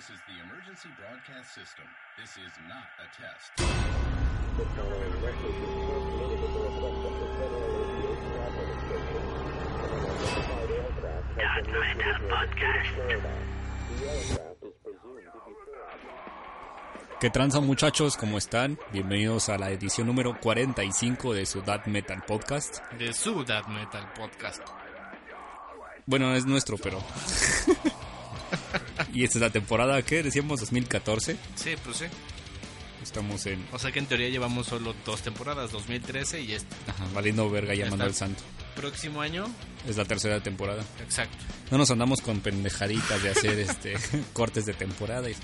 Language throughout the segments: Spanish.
This is the emergency broadcast system. This is not a test. ¿Qué tranza muchachos? ¿Cómo están? Bienvenidos a la edición número 45 de su Death Metal Podcast. de su Death Metal Podcast. Bueno, es nuestro, pero... y esta es la temporada, ¿qué? Decíamos 2014. Sí, pues sí. Estamos en... O sea que en teoría llevamos solo dos temporadas, 2013 y este Ajá, valiendo verga llamando al santo. próximo año. Es la tercera temporada. Exacto. No nos andamos con pendejaditas de hacer este cortes de temporada. Y...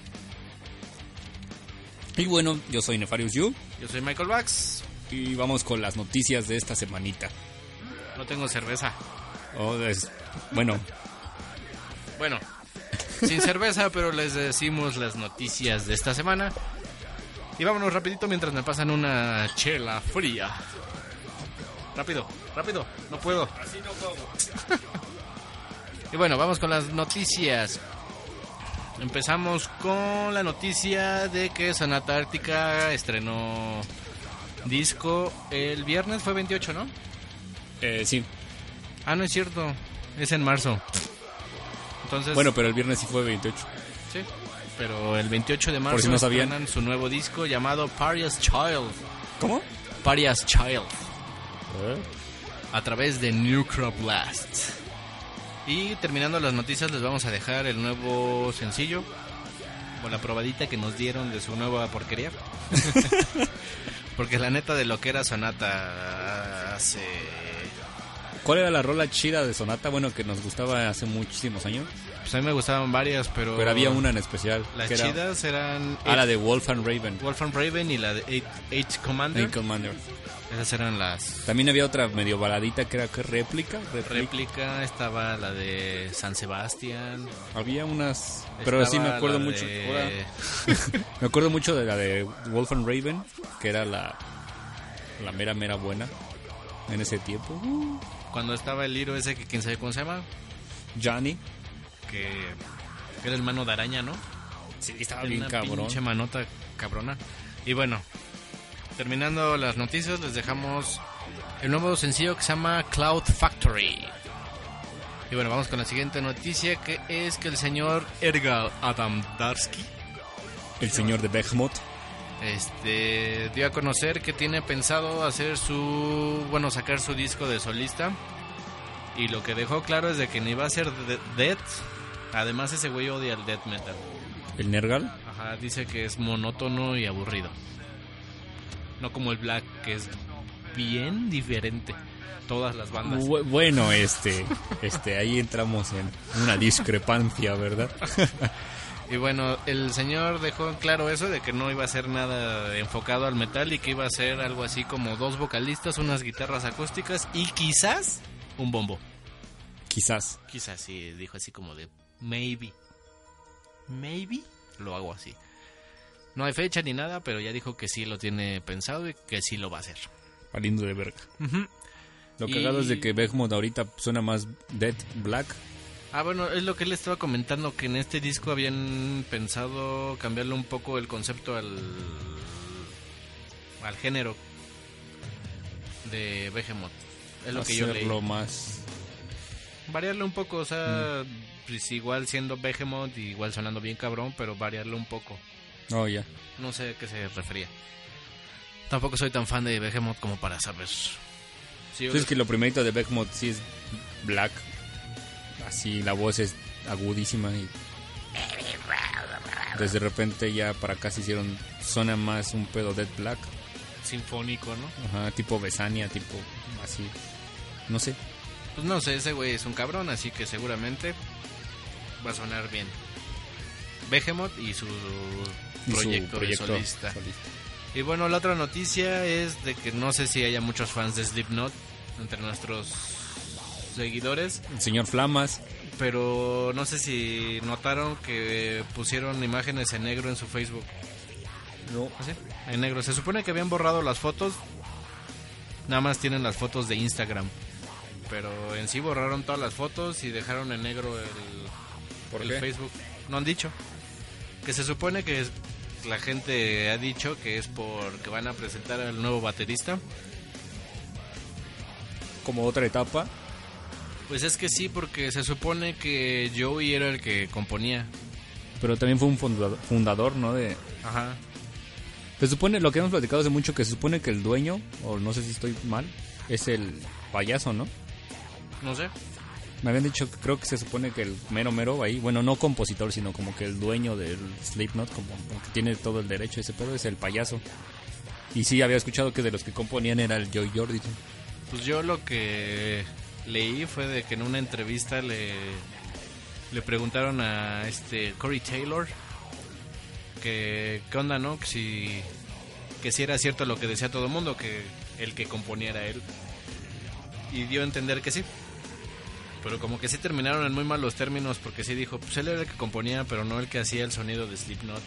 y bueno, yo soy Nefarious You Yo soy Michael Bax. y vamos con las noticias de esta semanita. No tengo cerveza. Oh, es- Bueno, Bueno, sin cerveza, pero les decimos las noticias de esta semana. Y vámonos rapidito mientras me pasan una chela fría. Rápido, rápido, no puedo. Así no y bueno, vamos con las noticias. Empezamos con la noticia de que Sonata Ártica estrenó disco el viernes, fue 28, ¿no? eh, sí. Ah, no es cierto, es en marzo. Entonces, Bueno, pero el viernes sí fue 28. Sí, pero el 28 de marzo si no sabían. su nuevo disco llamado Parias Child. ¿Cómo? Parias Child. A través de Nuclear Blast. Y terminando las noticias les vamos a dejar el nuevo sencillo. O la probadita que nos dieron de su nueva porquería. Porque la neta de lo que era Sonata hace... ¿Cuál era la rola chida de Sonata? Bueno, que nos gustaba hace muchísimos años. Pues a mí me gustaban varias, pero... Pero había una en especial. Las era- chidas eran... Ah, la de Wolf and Raven. Wolfram Raven y la de Eight, Eight Commander. Eight Commander. Esas eran las También había otra medio baladita que era que réplica. réplica. réplica. Estaba la de San Sebastián. Había unas. Pero sí me acuerdo mucho. de- me acuerdo mucho de la de Wolf and Raven, que era la. La mera, mera buena. En ese tiempo. Cuando estaba el libro ese que quién sabe cómo se llama. Johnny. Que, que era el mano de araña, ¿no? Sí, estaba bien una cabrón. pinche manota cabrona. Y bueno, terminando las noticias, les dejamos el nuevo sencillo que se llama Cloud Factory. Y bueno, vamos con la siguiente noticia que es que el señor Ergal Adam Darsky El señor de Behemoth. Este dio a conocer que tiene pensado hacer su bueno sacar su disco de solista y lo que dejó claro es de que ni va a ser de- death además ese güey odia el death metal El Nergal. ajá dice que es monótono y aburrido no como el black que es bien diferente todas las bandas Bu- Bueno, este. Este, ahí entramos en una discrepancia, ¿verdad? y bueno el señor dejó en claro eso de que no iba a ser nada enfocado al metal y que iba a ser algo así como dos vocalistas unas guitarras acústicas y quizás un bombo Quizás. Quizás sí, dijo así como de maybe. Maybe lo hago así. No hay fecha ni nada, pero ya dijo que sí lo tiene pensado y que sí lo va a hacer. Valiendo de verga. Lo Y- cagado es de que Behemoth ahorita suena más Dead Black. Ah, bueno, es lo que él estaba comentando, que en este disco habían pensado cambiarle un poco el concepto al, al género de Behemoth. Es lo que yo leí. más. Variarle un poco, o sea, Mm. pues igual siendo Behemoth, igual sonando bien cabrón, pero variarle un poco. Oh, ya. No sé a qué se refería. Tampoco soy tan fan de Behemoth como para saber. Sí, es que lo primerito de Behemoth sí es black. Así la voz es agudísima y. Desde repente ya para acá se hicieron. Suena más un pedo Dead Black. sinfónico, ¿no? Ajá, tipo Besania, tipo así. No sé. Pues no sé, ese güey es un cabrón, así que seguramente va a sonar bien. Behemoth y su su proyecto, de solista. solista. Y bueno, la otra noticia es de que no sé si haya muchos fans de Slipknot entre nuestros seguidores, El señor Flamas. pero no sé si notaron que pusieron imágenes en negro en su Facebook. No. ¿Ah, sí? En negro. Se supone que habían borrado las fotos. Nada más tienen las fotos de Instagram. Pero en sí borraron todas las fotos y dejaron en negro el, ¿Por el qué? Facebook. No han dicho. Que se supone que es- la gente ha dicho que es porque van a presentar al nuevo baterista. Como otra etapa. Pues es que sí, porque se supone que Joey era el que componía. Pero también fue un fundador, fundador ¿no? De, Ajá. Se supone, lo que hemos platicado hace mucho, que se supone que el dueño, o no sé si estoy mal, es el payaso, ¿no? No sé. Me habían dicho, que creo que se supone que el mero mero ahí, bueno, no compositor, sino como que el dueño del Slipknot, como, como que tiene todo el derecho, ese pedo es el payaso. Y sí, había escuchado que de los que componían era el Joey Jordison. Pues yo lo que leí fue de que en una entrevista le, le preguntaron a este Corey Taylor que qué onda, ¿no? Que si, que si era cierto lo que decía todo el mundo, que el que componía era él. Y dio a entender que sí. Pero como que sí terminaron en muy malos términos porque sí dijo, pues él era el que componía, pero no el que hacía el sonido de Slipknot.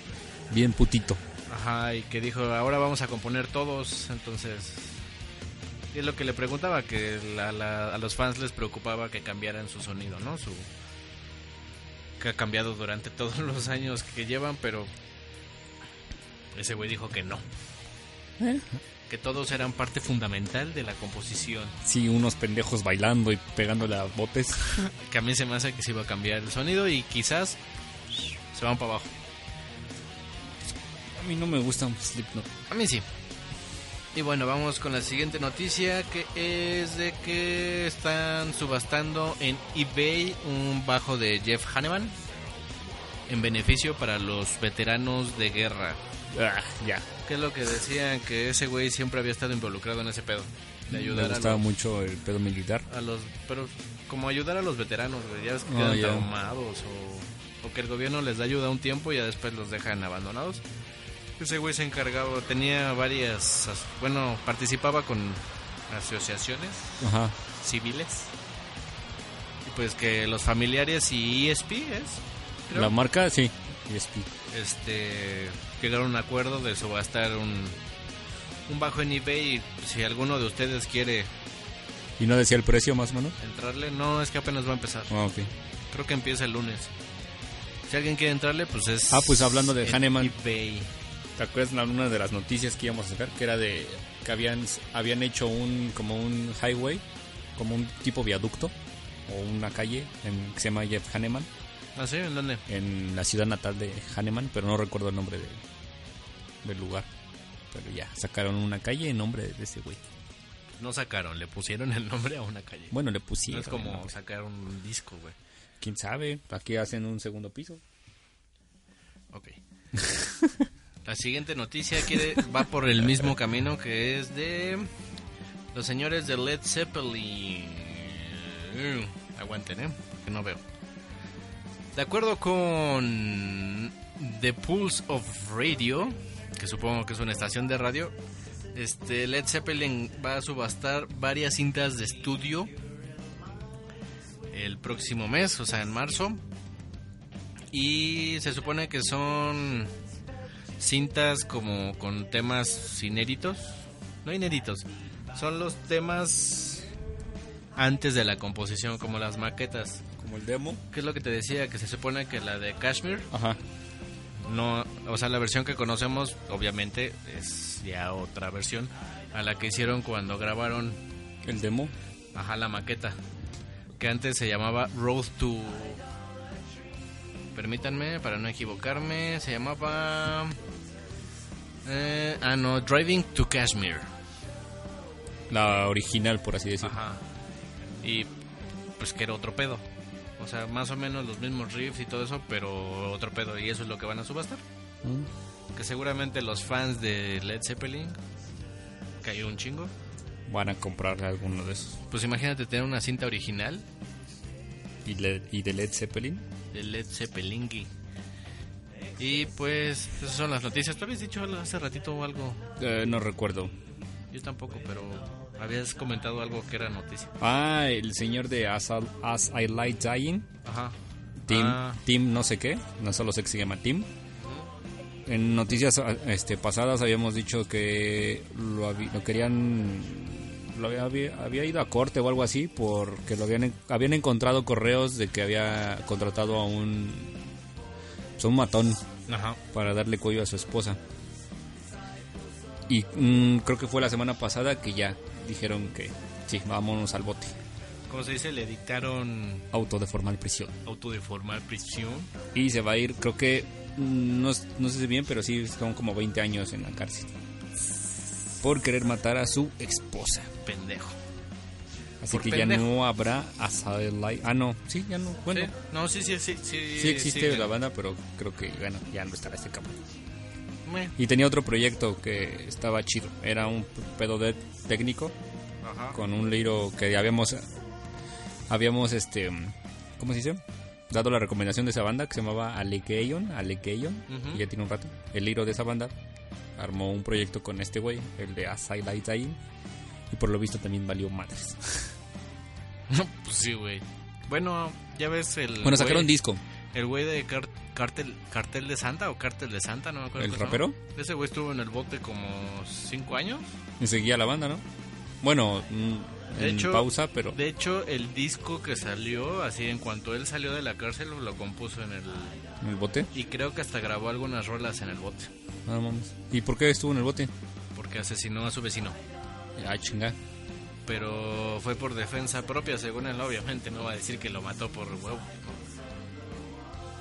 Bien putito. Ajá, y que dijo, ahora vamos a componer todos, entonces... Y es lo que le preguntaba, que la- la- a los fans les preocupaba que cambiaran su sonido, ¿no? Su que ha cambiado durante todos los años que llevan, pero ese güey dijo que no, que todos eran parte fundamental de la composición, Sí, unos pendejos bailando y pegándole a botes. que a mí se me hace que se iba a cambiar el sonido y quizás se van para abajo. A mí no me gusta Slipknot. A mí sí. Y bueno, vamos con la siguiente noticia que es de que están subastando en eBay un bajo de Jeff Hanneman en beneficio para los veteranos de guerra. Ah, ya. ¿Qué es lo que decían? Que ese güey siempre había estado involucrado en ese pedo. De Me ayudar a los, mucho el pedo militar. a los... Pero como ayudar a los veteranos, güey. Ya ves que Ah, quedan ya. traumados o, o que el gobierno les da ayuda un tiempo y ya después los dejan abandonados. Ese güey se encargaba, tenía varias... as- Bueno, participaba con asociaciones Ajá. civiles. Y pues que los familiares y ESP es... creo, La marca, sí. ESP. este llegaron a un acuerdo de subastar un, un bajo en eBay y si alguno de ustedes quiere ¿Y no decía el precio más o menos? entrarle, no, es que apenas va a empezar. Ah, ok. Creo que empieza el lunes. Si alguien quiere entrarle, pues es... Ah, pues hablando de Hanneman. eBay. ¿Te acuerdas de una de las noticias que íbamos a sacar? Que era de que habían, habían hecho un como un highway, como un tipo viaducto o una calle en, que se llama Jeff Hanneman ¿Ah, sí? ¿En dónde? en la ciudad natal de Hanneman, pero no recuerdo el nombre de, del lugar. Pero ya, sacaron una calle en nombre de ese güey. No sacaron, le pusieron el nombre a una calle. Bueno, le no pusieron. es como sacar un disco, güey. ¿Quién sabe? Aquí hacen un segundo piso. Ok. La siguiente noticia quiere, va por el mismo camino que es de los señores de Led Zeppelin. Aguanten, ¿eh? Que no veo. De acuerdo con The Pulse of Radio, que supongo que es una estación de radio, este Led Zeppelin va a subastar varias cintas de estudio el próximo mes, o sea, en marzo. Y se supone que son cintas como con temas inéditos. No inéditos, son los temas antes de la composición, como las maquetas. Como el demo. ¿Qué es lo que te decía? Que se supone que la de Kashmir, Ajá. no, o sea, la versión que conocemos, obviamente, es ya otra versión a la que hicieron cuando grabaron, El demo. ajá, la maqueta, que antes se llamaba Road to. Permítanme, para no equivocarme, se llamaba. eh, ah, no, Driving to Kashmir. La original, por así decirlo. Ajá. Y pues que era otro pedo. O sea, más o menos los mismos riffs y todo eso, pero otro pedo. Y eso es lo que van a subastar. Mm. Que seguramente los fans de Led Zeppelin, hay un chingo, Van a comprar alguno de esos. pues imagínate tener una cinta original ¿Y, le- y de Led Zeppelin? de Led Zeppelin. Y pues esas son las noticias. ¿Tú habías dicho algo hace ratito o algo? Eh, no recuerdo. Yo tampoco, pero habías comentado algo que era noticia. Ah, el señor de As, I- As I Like Dying. Ajá. Tim, Ah, Tim no sé qué. No solo sé que se llama Tim. En noticias este, pasadas habíamos dicho que lo, lo querían... Lo había, había- ido a corte o algo así porque lo habían, habían encontrado correos de que había contratado a un... pues, a un matón Ajá. para darle cuello a su esposa. Y mm, creo que fue la semana pasada que ya dijeron que sí, vámonos al bote. ¿Cómo se dice? Le dictaron Auto de formal prisión. auto de formal prisión. Y se va a ir, creo que, mm, no, no sé si bien, pero sí son como 20 años en la cárcel. Por querer matar a su esposa. Pendejo. Así Por que pendejo. ya no habrá Asylum. Ah, no, sí, ya no. Bueno, ¿Sí? No, sí, sí, sí. Sí, sí existe sigue. la banda, pero creo que bueno, ya no estará este cabrón. Y tenía otro proyecto que estaba chido. Era un pedo de técnico Ajá. con un liro que habíamos habíamos este ¿cómo se dice? dado la recomendación de esa banda que se llamaba Alekeion, Alekeion, Ujú. y ya tiene un rato. El liro de esa banda armó un proyecto con este güey, el de Asylum Tain, y por lo visto también valió madres. No, pues sí, güey. Bueno, ya ves el. Bueno, sacaron disco. El güey de Car- Cartel, Cartel de Santa o Cartel de Santa, no me acuerdo. ¿El rapero? llama. Ese güey estuvo en el bote como cinco años. Y seguía la banda, ¿no? Bueno, mm, De en hecho- pausa, pero De hecho, el disco que salió, así en cuanto él salió de la cárcel, lo compuso en el. en el bote. Y creo que hasta grabó algunas rolas en el bote. No mames. ¿Y por qué estuvo en el bote? Porque asesinó a su vecino. Ah, chinga. Pero fue por defensa propia, según él, obviamente. No va a decir que lo mató por huevo.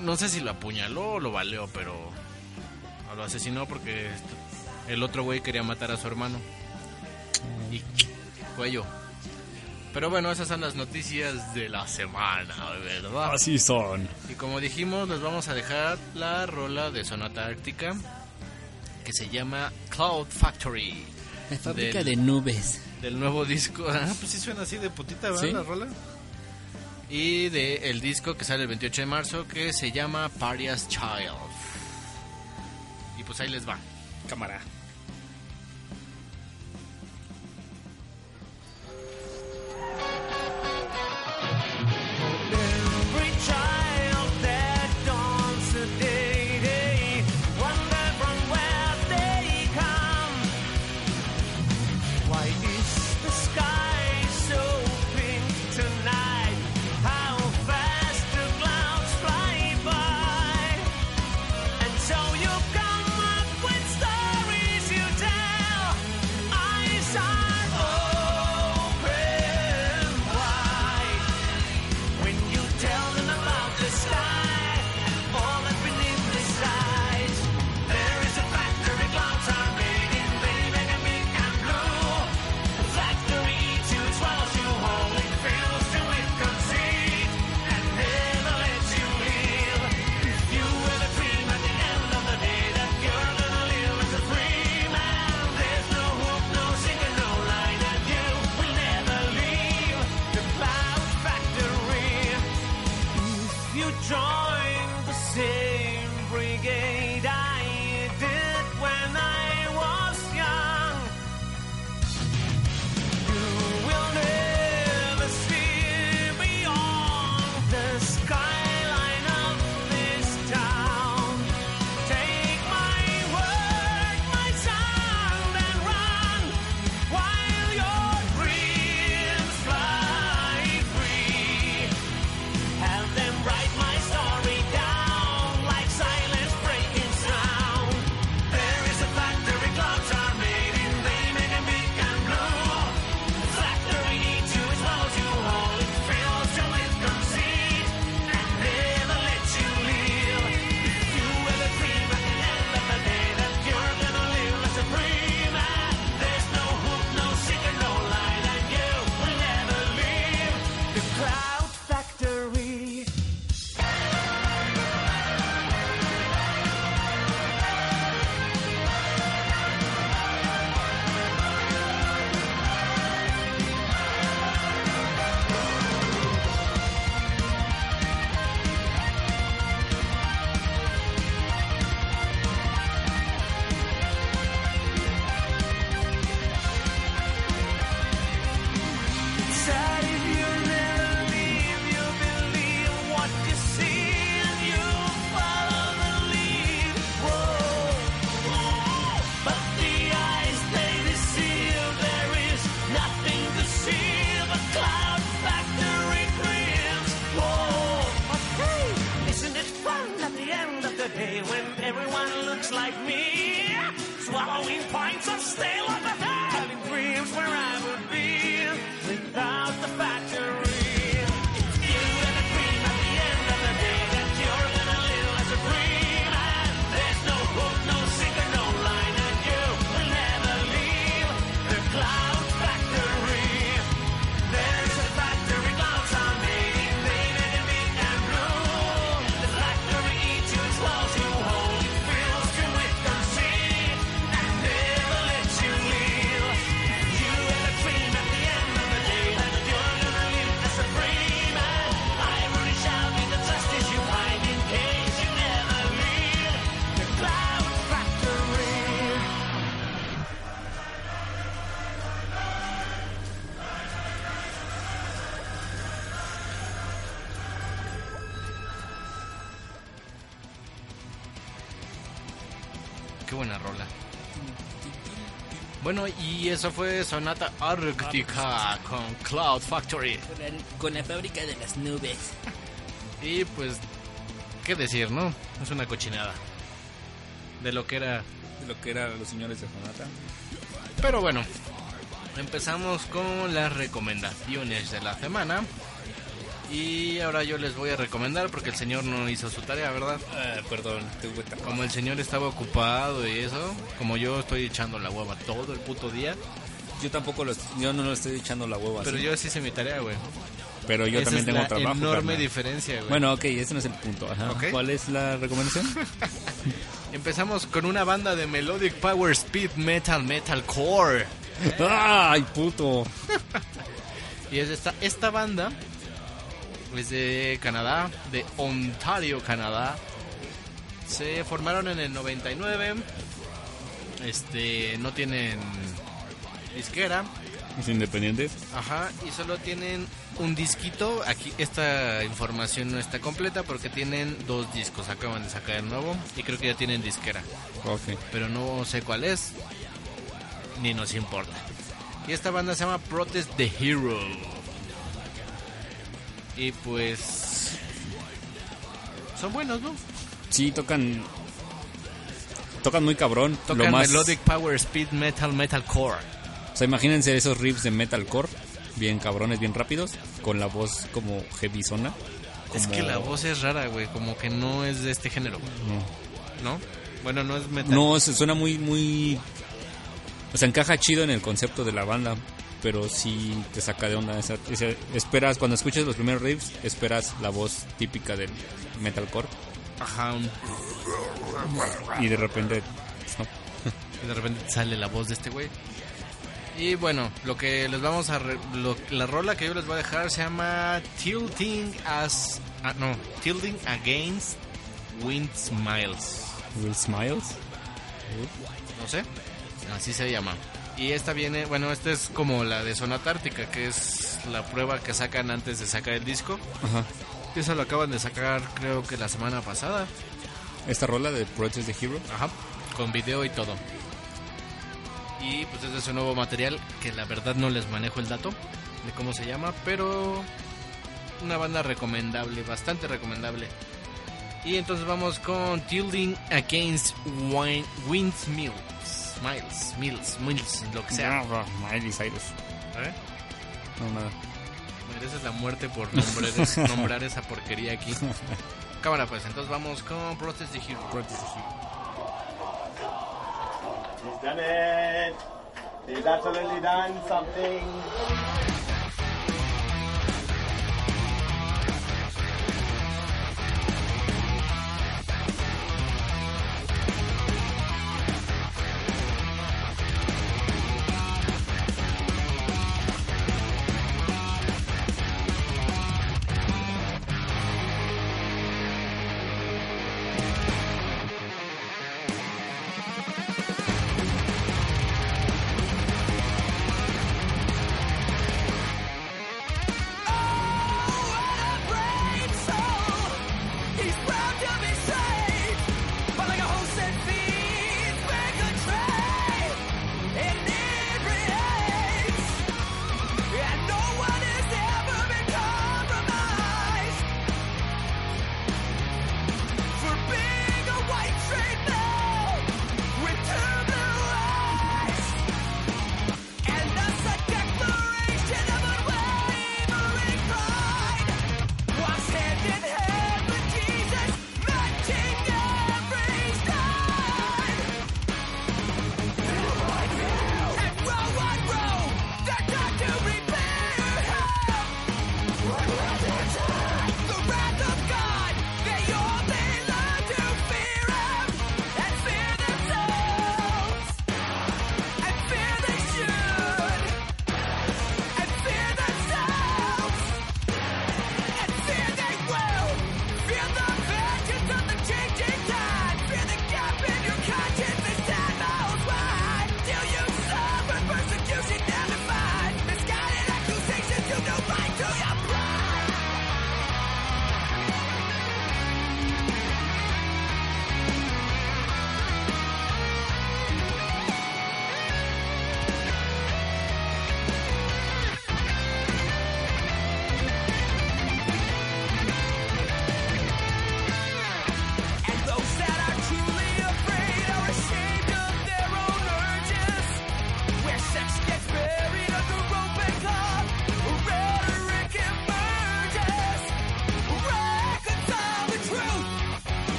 No sé si lo apuñaló o lo baleó, pero. lo asesinó porque el otro güey quería matar a su hermano. Y cuello. Pero bueno, esas son las noticias de la semana, ¿verdad? Así son. Y como dijimos, les vamos a dejar la rola de Sonata Ártica que se llama Cloud Factory. La fábrica de nubes. Del nuevo disco. Ah, pues sí suena así de putita, ¿verdad? Sí. La rola. Y de el disco que sale el 28 de marzo que se llama Parias Child. Y pues ahí les va. Cámara. Qué buena rola. Bueno, y eso fue Sonata Ártica con Cloud Factory. Con la fábrica de las nubes. Y pues, ¿qué decir, no? Es una cochinada. De lo que era. Lo que eran los señores de Sonata. Pero bueno, empezamos con las recomendaciones de la semana. Y ahora yo les voy a recomendar porque el señor no hizo su tarea, ¿verdad? Ah, perdón, tuve. Como el señor estaba ocupado y eso, como yo estoy echando la hueva todo el puto día, Yo tampoco lo, yo no lo estoy echando la hueva pero así. yo sí hice mi tarea, güey. Pero yo Esa también es tengo la trabajo. enorme carnal. diferencia, güey. Bueno, ok, ese no es el punto. Ajá. ¿Cuál es la recomendación? Empezamos con una banda de Melodic Power Speed Metal Metalcore. ¡Ay, puto! Y es esta, esta banda es de Canadá, de Ontario, Canadá. Se formaron en el 99. Este, no tienen disquera. ¿Es independiente? Ajá, y solo tienen un disquito. Aquí esta información no está completa porque tienen dos discos. Acaban de sacar el nuevo y creo que ya tienen disquera. Ok. Pero no sé cuál es, ni nos importa. Y esta banda se llama Protest the Hero. Y pues. Son buenos, ¿no? Sí, tocan. Tocan muy cabrón. Tocan lo más, Melodic Power Speed Metal Metalcore. O sea, imagínense esos riffs de metalcore, bien cabrones, bien rápidos, con la voz como heavy zona. Es que la voz es rara, güey. Como que no es de este género, ¿no? Bueno, no es metal. No, se- suena muy, muy... O sea, encaja chido en el concepto de la banda, pero sí te saca de onda. esa- esa- esperas, cuando escuches los primeros riffs, esperas la voz típica del metalcore Ajá. un- y de repente... pues, no. Y de repente sale la voz de este güey. Y bueno, lo que les vamos a... re- lo- la rola que yo les voy a dejar se llama Tilting as... ah, no, Tilting Against Wind Smiles. Will Smiles. No sé. Así se llama. Y esta viene... Bueno, esta es como la de Sonata Ártica, que es la prueba que sacan antes de sacar el disco. Ajá. Eso lo acaban de sacar creo que la semana pasada. Esta rola de Protest the Hero. Ajá, con video y todo. Y pues este es su nuevo material que la verdad no les manejo el dato de cómo se llama, pero una banda recomendable, bastante recomendable. Y entonces vamos con Tilting Against Win- Windmills. Miles, Mills, Mills, lo que sea. Ah, Miley Cyrus. ¿Eh? No, nada. Mereces la muerte por nombrar, nombrar esa porquería aquí. Cámara pues, entonces vamos con Protest the Hero. Protest the Hero. He's done it. He's absolutely done something.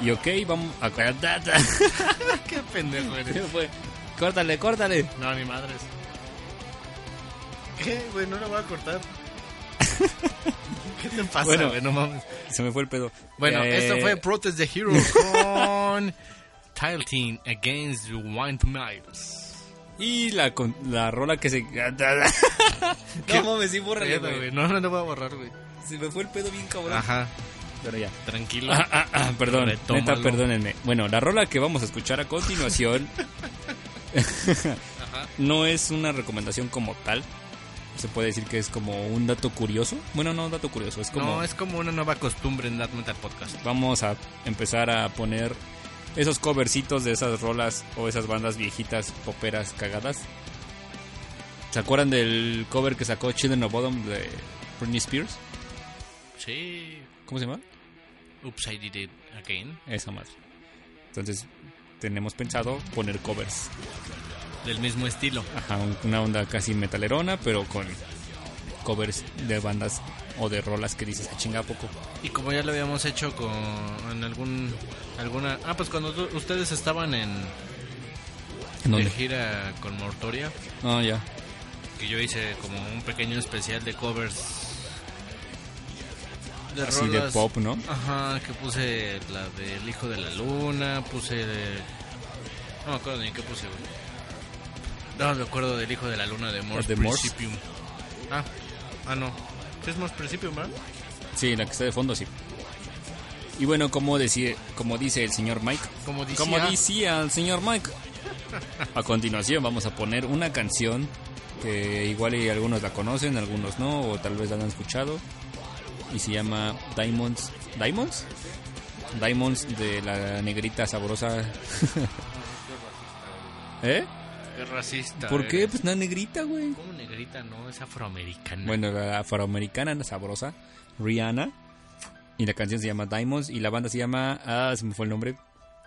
Y ok, vamos a... Qué pendejo eres. ¿Qué fue? Córtale, córtale. No, ni madres. ¿Qué, güey? No lo voy a cortar. ¿Qué te pasa, Bueno. güey? No mames. Se me fue el pedo. Bueno, Eh, esto fue Protest the Hero con Tile Team Against Wind Miles. Y la, con- la rola que se... ¿Qué no mames, sí, Pedo, güey. No, no lo voy a borrar, güey. Se me fue el pedo bien cabrón. Ajá, Pero ya. tranquilo. Ah, ah, ah, perdón, neta, perdónenme. Bueno, la rola que vamos a escuchar a continuación no es una recomendación como tal. Se puede decir que es como un dato curioso. Bueno, no dato curioso, es como No, es como una nueva costumbre en That Metal Podcast. vamos a empezar a poner esos covercitos de esas rolas o esas bandas viejitas poperas cagadas. ¿Se acuerdan del cover que sacó Children of Bodom de Britney Spears? Sí. ¿Cómo se llama? Oops, I did it again. Esa madre. Entonces, tenemos pensado poner covers. Del mismo estilo. Ajá, un- una onda casi metalerona, pero con covers de bandas o de rolas que dices, a chinga ¿a poco. Y como ya lo habíamos hecho con en algún alguna ah pues cuando tú- ustedes estaban en ¿En de dónde? gira con Mortoria No, ya. que yo hice como un pequeño especial de covers de Así de pop, ¿no? Ajá, que puse la del Hijo de la Luna, puse no me acuerdo ni qué puse, güey. No me acuerdo del Hijo de la Luna de Morse ¿De Morse? Principium. Ah, ah no. Sí es Morse Principium, ¿verdad? Sí, la que está de fondo, sí. Y bueno, como, decía, como dice el señor Mike, Como decía, como decía el señor Mike, a continuación vamos a poner una canción que igual y algunos la conocen, algunos no, o tal vez la han escuchado, y se llama Diamonds. ¿Diamonds? Diamonds de la negrita sabrosa. ¿Eh? qué racista. ¿Por qué? eres. Pues una negrita, güey. Como negrita, no, es afroamericana. Bueno, la afroamericana, la sabrosa, Rihanna. Y la canción se llama Diamonds. Y la banda se llama. Ah, se me fue el nombre.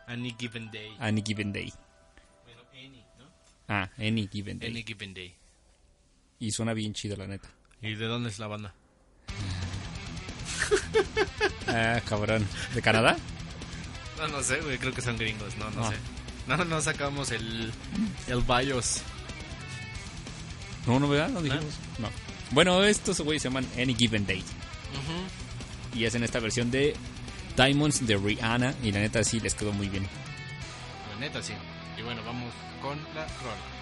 Any Given Day. Any Given Day. Bueno, Any, ¿no? Ah, Any Given Day. Any Given Day. Y suena bien chido, la neta. ¿Y de dónde es la banda? Ah, cabrón. ¿De Canadá? No, no sé, güey, creo que son gringos, no, no Ah. sé. No, no sacamos el, el BIOS. No, no, ¿verdad? No dijimos. No. Bueno, estos güeyes se llaman Any Given Day. Y hacen esta versión de Diamonds de Rihanna. Y la neta sí les quedó muy bien. La neta, sí. Y bueno, vamos con la rola.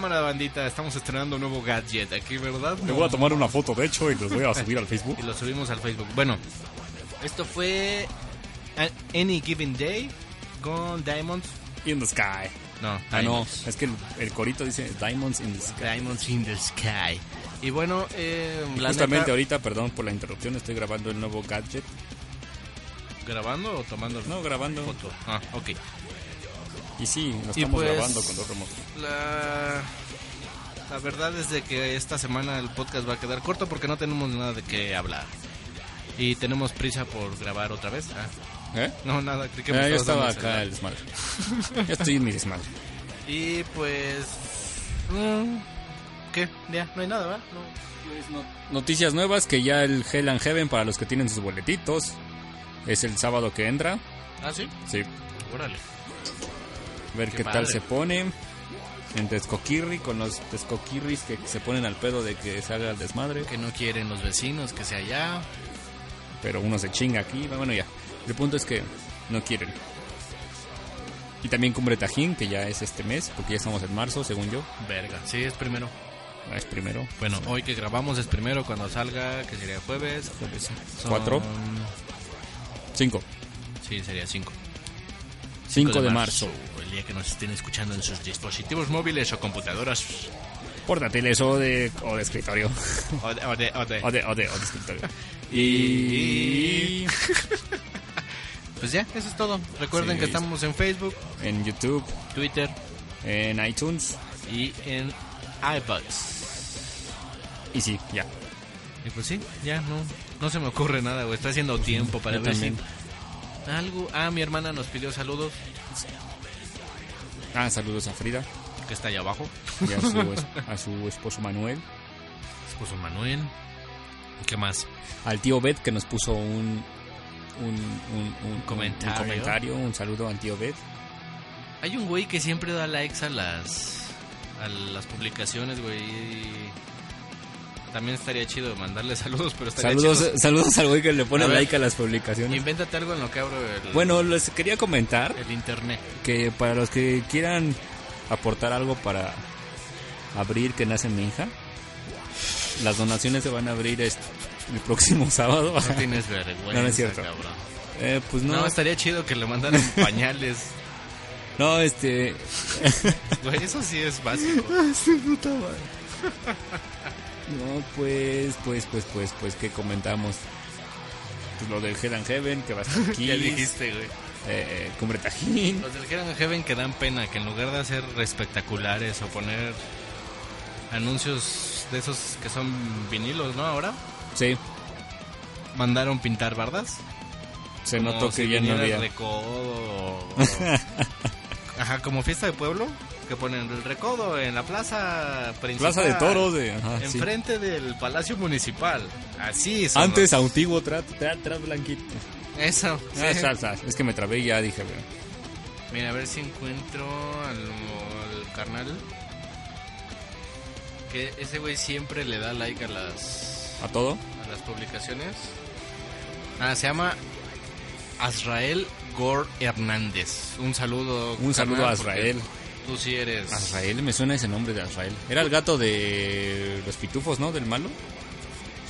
Cámara bandita, estamos estrenando un nuevo gadget aquí, ¿verdad? Me voy a tomar una foto, de hecho, y los voy a subir al Facebook. Y lo subimos al Facebook. Bueno, esto fue a- Any Given Day con Diamonds. In the sky. No, Ah, no, es que el, el corito dice Diamonds in the sky. Diamonds in the Sky. Y bueno, eh, la Justamente neta- ahorita, perdón por la interrupción, estoy grabando el nuevo gadget. ¿Grabando o tomando No, grabando. foto? Ah, ok. Y sí, lo Y estamos pues- grabando con dos remotos. La, la verdad es de que esta semana el podcast va a quedar corto porque no tenemos nada de qué hablar. Y tenemos prisa por grabar otra vez. Ah, ¿Eh? no, nada, creí que me Ah, yo estaba acá el desmadre. ya estoy en mi desmadre. Y pues... mm, ¿Qué? Ya, no hay nada, ¿verdad? No. Noticias nuevas que ya el Hell and Heaven para los que tienen sus boletitos es el sábado que entra. ¿Ah, sí? Sí, Órale. Ver Qué tal se pone. En Texcoquirri con los Texcoquirris que se ponen al pedo de que se haga el desmadre. Que no quieren los vecinos que sea allá. Pero uno se chinga aquí. Bueno, ya. El punto es que no quieren. Y también Cumbre Tajín, que ya es este mes, porque ya estamos en marzo, según yo. Verga, sí, es primero. Ah, Es primero. Bueno, hoy que grabamos es primero cuando salga, que sería jueves. son- Cuatro. Cinco. Sí, sería 5. 5 de marzo. El día que nos estén escuchando en sus dispositivos móviles o computadoras. Portátiles o de, o de escritorio. O de, o de, o de- O de, o de, o de escritorio. Y- Pues ya, eso es todo. Recuerden Sí. que estamos en Facebook, en YouTube, Twitter en iTunes. y en iBuds. Y sí, ya. Y pues sí, ya no, no se me ocurre nada, güey. Está haciendo tiempo para Yo ver si algo. Ah, mi hermana nos pidió saludos, Ah, saludos a Frida que está allá abajo. y a su, a su esposo Manuel. Esposo Manuel. ¿Qué más? Al tío Bet que nos puso un, un, un, un- Comentario. un comentario. Un saludo al tío Bet. Hay un güey que siempre da likes a las a las publicaciones, güey. También estaría chido mandarle saludos, pero estaría Saludos, chido. saludos al güey que le pone A ver. like a las publicaciones. Invéntate algo en lo que abro el, Bueno, les quería comentar el internet. que para los que quieran aportar algo para abrir que nace mi hija, las donaciones se van a abrir este- el próximo sábado. No tienes vergüenza, No, no es cierto. cabrón. Eh, pues no, No, estaría chido que le mandaran pañales. no, este, Güey, eso sí es básico. No, pues, pues, pues, pues, pues, ¿qué comentamos? Pues lo del Hell and Heaven, que va a estar aquí. Ya dijiste, güey. Eh, Cumbre Tajín. Los del Hell and Heaven que dan pena, que en lugar de hacer espectaculares o poner anuncios de esos que son vinilos, ¿no? Ahora, Sí, mandaron pintar bardas. se notó si que ya no había. recodo. o- Ajá, como fiesta de pueblo, que ponen el recodo en la plaza principal. Plaza de Toros, de, ajá, sí. Enfrente del Palacio Municipal. Así son Antes los- antiguo, tras, blanquito. Eso. Ah, es que me trabé y ya dije. Mira, a ver si encuentro al, al carnal. Que ese güey siempre le da like a las, ¿A todo? a las publicaciones. Ah, se llama Azrael Gore Hernández. Un saludo. Un saludo a Azrael. Tú sí eres. Azrael, me suena ese nombre de Azrael. Era el gato de los pitufos, ¿no? Del malo.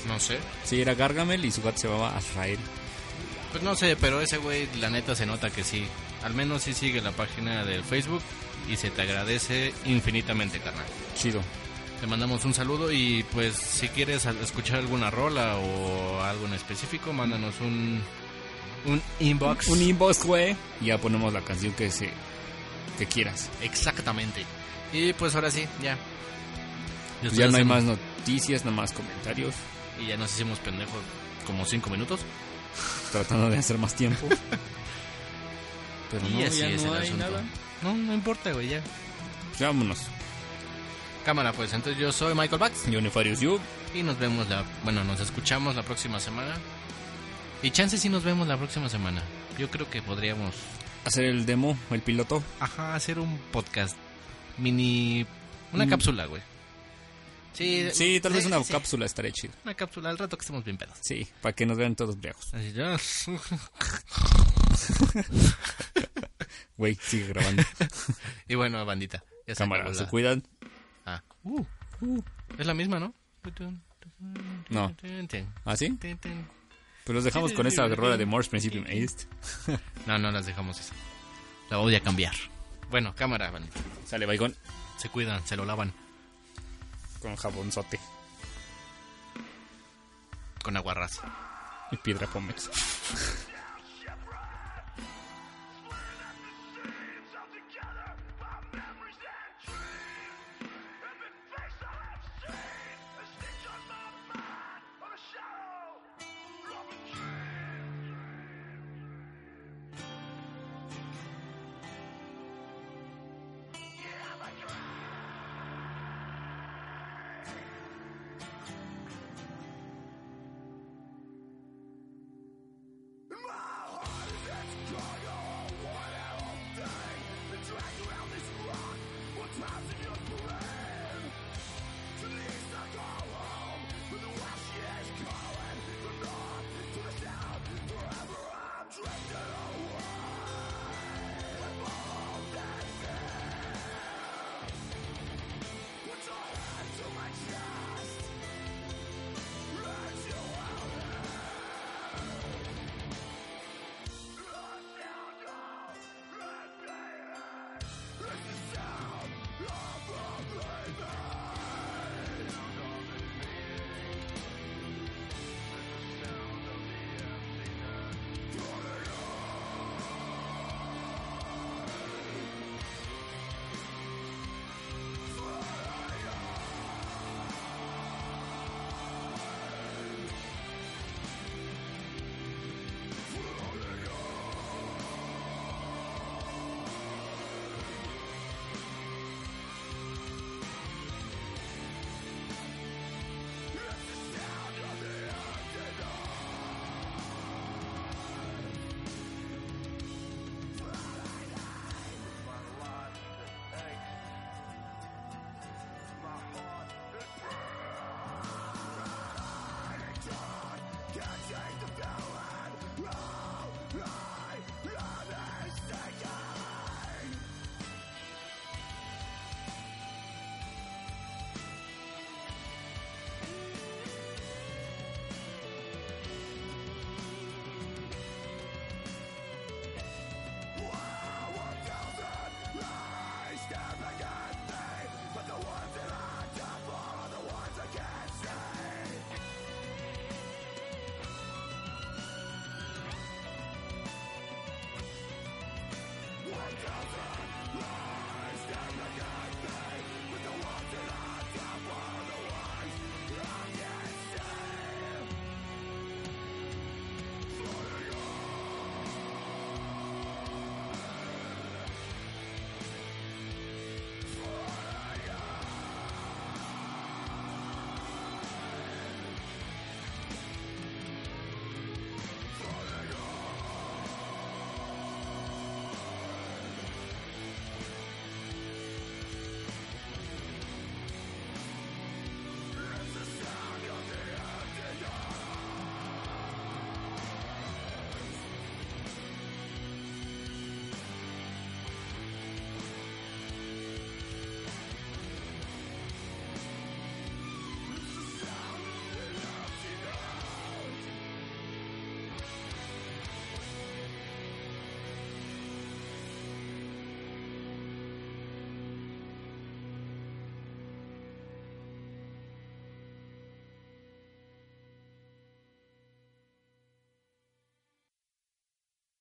No sé. Sí, era Gargamel y su gato se llamaba Azrael. Pues no sé, pero ese güey, la neta se nota que sí. Al menos sí sigue la página del Facebook. Y se te agradece infinitamente, carnal. Chido. Te mandamos un saludo y pues si quieres escuchar alguna rola o algo en específico, mándanos un un inbox. Un inbox, güey. Y ya ponemos la canción que se que quieras. Exactamente. Y pues ahora sí, ya. Ya no hay más noticias, nada más comentarios. Y ya nos hicimos pendejos como cinco minutos. Tratando de hacer más tiempo. Pero y no, así ya es no el hay asunto. nada. No, no importa, güey, ya. Ya vámonos. Cámara, pues entonces yo soy Michael Bax Yo, Nefarious You. y nos vemos la... Bueno, nos escuchamos la próxima semana. Y chance si nos vemos la próxima semana. Yo creo que podríamos Hacer el demo, el piloto. Ajá, hacer un podcast mini... Una Mm. cápsula, güey. Sí, Sí, tal vez una sí. cápsula estaría chido. Una cápsula al rato que estemos bien pedos. Sí, para que nos vean todos briagos. Así ya. Güey, sigue grabando. y bueno, bandita. Ya Cámara, se cuidan. Ah. Uh, uh. Es la misma, ¿no? No. ¿Ah, sí? Pues los dejamos con esta rola de Morse Principium East. No, no las dejamos esa. La voy a cambiar. Bueno, cámara, bandita. Sale baigón Se cuidan, se lo lavan con jabonzote con aguarrás. y piedra pómez.